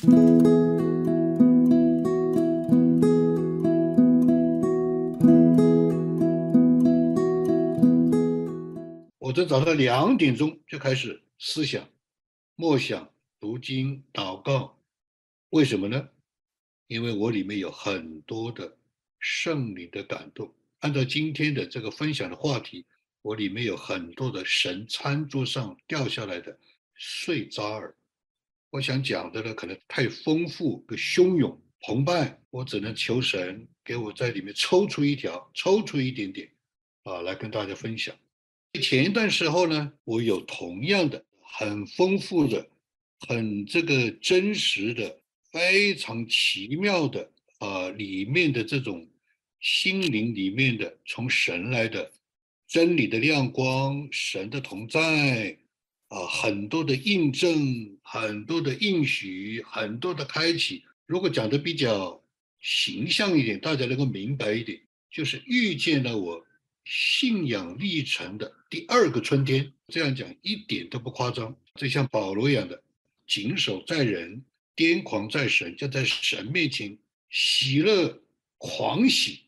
我在早上两点钟就开始思想、默想、读经、祷告，为什么呢？因为我里面有很多的圣灵的感动。按照今天的这个分享的话题，我里面有很多的神餐桌上掉下来的碎渣儿。我想讲的呢，可能太丰富、和汹涌、澎湃，我只能求神给我在里面抽出一条，抽出一点点，啊，来跟大家分享。前一段时候呢，我有同样的很丰富的、很这个真实的、非常奇妙的啊，里面的这种。心灵里面的从神来的真理的亮光，神的同在啊，很多的印证，很多的应许，很多的开启。如果讲的比较形象一点，大家能够明白一点，就是遇见了我信仰历程的第二个春天。这样讲一点都不夸张，就像保罗一样的，谨守在人，癫狂在神，就在神面前喜乐狂喜。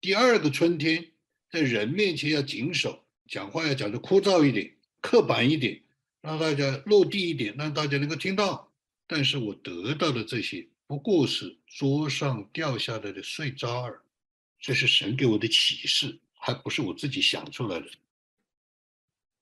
第二个春天，在人面前要谨守，讲话要讲的枯燥一点、刻板一点，让大家落地一点，让大家能够听到。但是我得到的这些，不过是桌上掉下来的碎渣儿，这是神给我的启示，还不是我自己想出来的。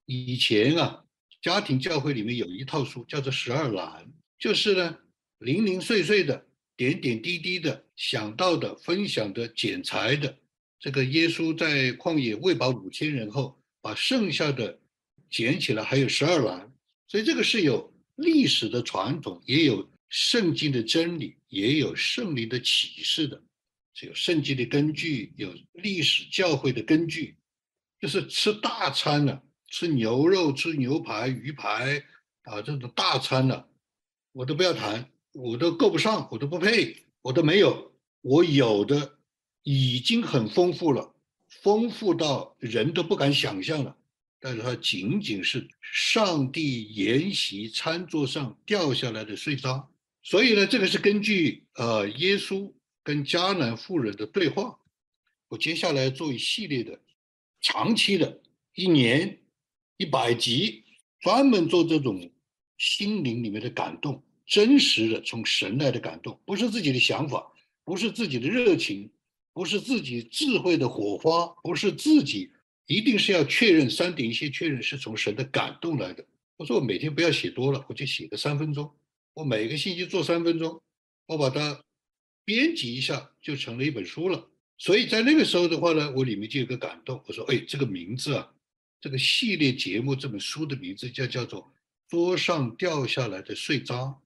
以前啊，家庭教会里面有一套书，叫做十二栏，就是呢，零零碎碎的、点点滴滴的想到的、分享的、剪裁的。这个耶稣在旷野喂饱五千人后，把剩下的捡起来，还有十二篮，所以这个是有历史的传统，也有圣经的真理，也有圣灵的启示的，是有圣经的根据，有历史教会的根据，就是吃大餐了，吃牛肉、吃牛排、鱼排啊，这种大餐了，我都不要谈，我都够不上，我都不配，我都没有，我有的。已经很丰富了，丰富到人都不敢想象了。但是它仅仅是上帝筵席餐桌上掉下来的碎渣。所以呢，这个是根据呃耶稣跟迦南妇人的对话。我接下来做一系列的长期的，一年一百集，专门做这种心灵里面的感动，真实的从神来的感动，不是自己的想法，不是自己的热情。不是自己智慧的火花，不是自己，一定是要确认三点一线，确认是从神的感动来的。我说我每天不要写多了，我就写个三分钟，我每个星期做三分钟，我把它编辑一下，就成了一本书了。所以在那个时候的话呢，我里面就有个感动，我说，哎，这个名字啊，这个系列节目这本书的名字叫叫做桌上掉下来的碎渣。